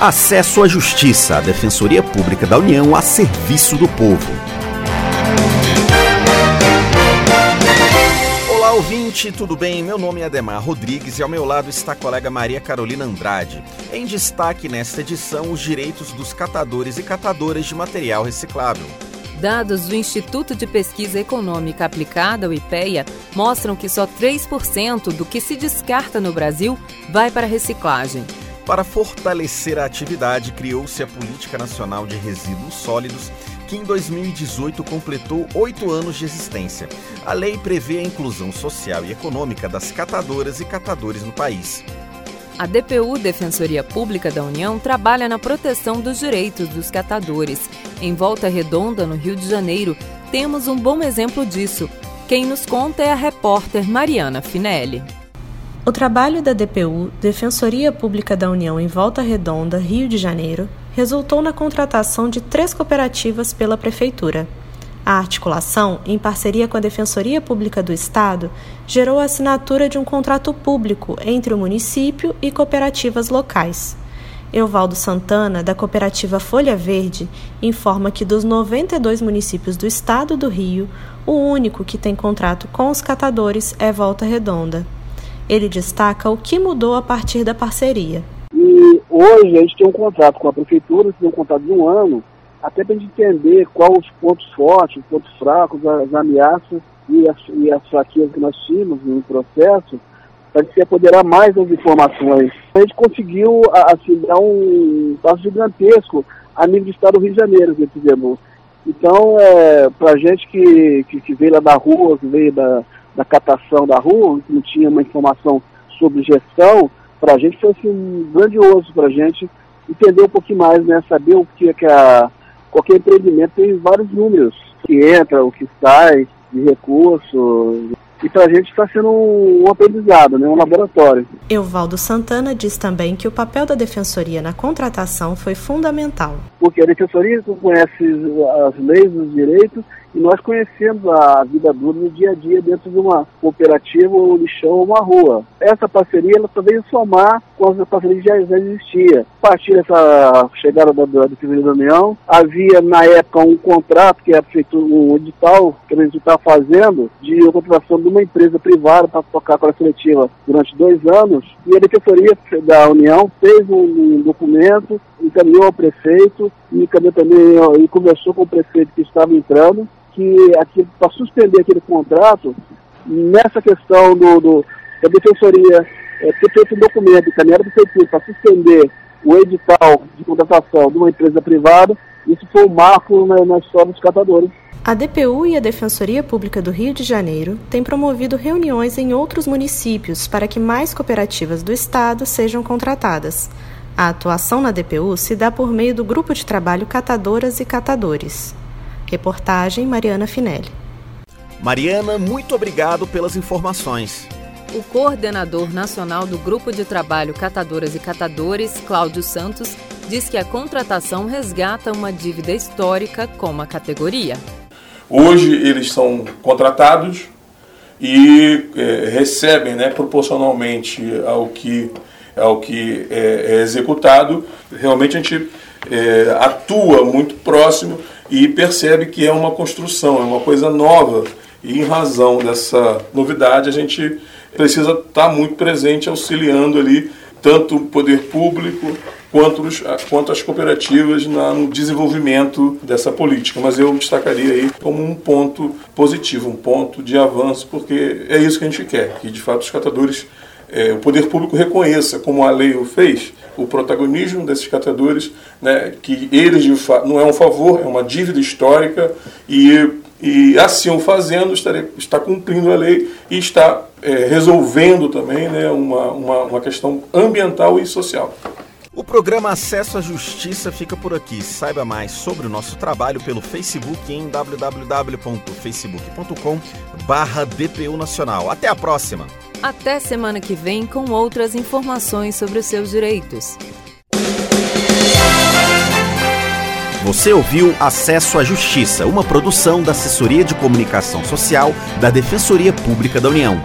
Acesso à Justiça, a Defensoria Pública da União a serviço do povo. Olá, ouvinte, tudo bem? Meu nome é Ademar Rodrigues e ao meu lado está a colega Maria Carolina Andrade. Em destaque nesta edição, os direitos dos catadores e catadoras de material reciclável. Dados do Instituto de Pesquisa Econômica Aplicada, o IPEA, mostram que só 3% do que se descarta no Brasil vai para reciclagem. Para fortalecer a atividade, criou-se a Política Nacional de Resíduos Sólidos, que em 2018 completou oito anos de existência. A lei prevê a inclusão social e econômica das catadoras e catadores no país. A DPU, Defensoria Pública da União, trabalha na proteção dos direitos dos catadores. Em Volta Redonda, no Rio de Janeiro, temos um bom exemplo disso. Quem nos conta é a repórter Mariana Finelli. O trabalho da DPU, Defensoria Pública da União em Volta Redonda, Rio de Janeiro, resultou na contratação de três cooperativas pela Prefeitura. A articulação, em parceria com a Defensoria Pública do Estado, gerou a assinatura de um contrato público entre o município e cooperativas locais. Euvaldo Santana, da cooperativa Folha Verde, informa que dos 92 municípios do estado do Rio, o único que tem contrato com os catadores é Volta Redonda. Ele destaca o que mudou a partir da parceria. E hoje a gente tem um contrato com a prefeitura, tem um contrato de um ano, até para a gente entender quais os pontos fortes, os pontos fracos, as ameaças e as, e as fraquezas que nós tínhamos no processo, para se apoderar mais das informações. A gente conseguiu assim, dar um passo gigantesco a nível do estado do Rio de Janeiro, que fizemos. Então, é, para a gente que, que, que, veio lá da rua, que veio da, da catação da rua, que não tinha uma informação sobre gestão, para a gente foi assim, grandioso para a gente entender um pouquinho mais, né, saber o que é que a, qualquer empreendimento tem vários números, que entra, o que sai, de recursos. E para a gente está sendo um, um aprendizado, né, um laboratório. Euvaldo Santana diz também que o papel da Defensoria na contratação foi fundamental. Porque a Defensoria conhece as leis, os direitos e nós conhecemos a vida dura no dia a dia dentro de uma cooperativa, um lixão ou uma rua. Essa parceria ela só veio somar com as parcerias que já, existia. A partir dessa chegada da, da Defesa da União, havia na época um contrato que era feito um edital, que a gente estava fazendo, de contratação de uma empresa privada para tocar com a seletiva durante dois anos, e a Defensoria da União fez um, um documento, encaminhou ao prefeito, e encaminhou também e conversou com o prefeito que estava entrando, que para suspender aquele contrato, nessa questão do, do da defensoria é, ter feito um documento encaminhado para prefeitura para suspender o edital de contratação de uma empresa privada, isso foi um marco na, na história dos catadores. A DPU e a Defensoria Pública do Rio de Janeiro têm promovido reuniões em outros municípios para que mais cooperativas do Estado sejam contratadas. A atuação na DPU se dá por meio do grupo de trabalho Catadoras e Catadores. Reportagem Mariana Finelli. Mariana, muito obrigado pelas informações. O coordenador nacional do Grupo de Trabalho Catadoras e Catadores, Cláudio Santos, diz que a contratação resgata uma dívida histórica com a categoria. Hoje eles são contratados e é, recebem né, proporcionalmente ao que, ao que é, é executado. Realmente a gente é, atua muito próximo e percebe que é uma construção, é uma coisa nova. E em razão dessa novidade, a gente precisa estar muito presente, auxiliando ali tanto o poder público quanto, os, quanto as cooperativas na, no desenvolvimento dessa política. Mas eu destacaria aí como um ponto positivo, um ponto de avanço, porque é isso que a gente quer, que de fato os catadores, é, o poder público reconheça, como a lei o fez, o protagonismo desses catadores, né, que eles de não é um favor, é uma dívida histórica e, e assim o fazendo estarei, está cumprindo a lei e está é, resolvendo também né, uma, uma, uma questão ambiental e social. O programa Acesso à Justiça fica por aqui. Saiba mais sobre o nosso trabalho pelo Facebook em www.facebook.com/dpu Nacional. Até a próxima. Até semana que vem com outras informações sobre os seus direitos. Você ouviu Acesso à Justiça, uma produção da Assessoria de Comunicação Social da Defensoria Pública da União.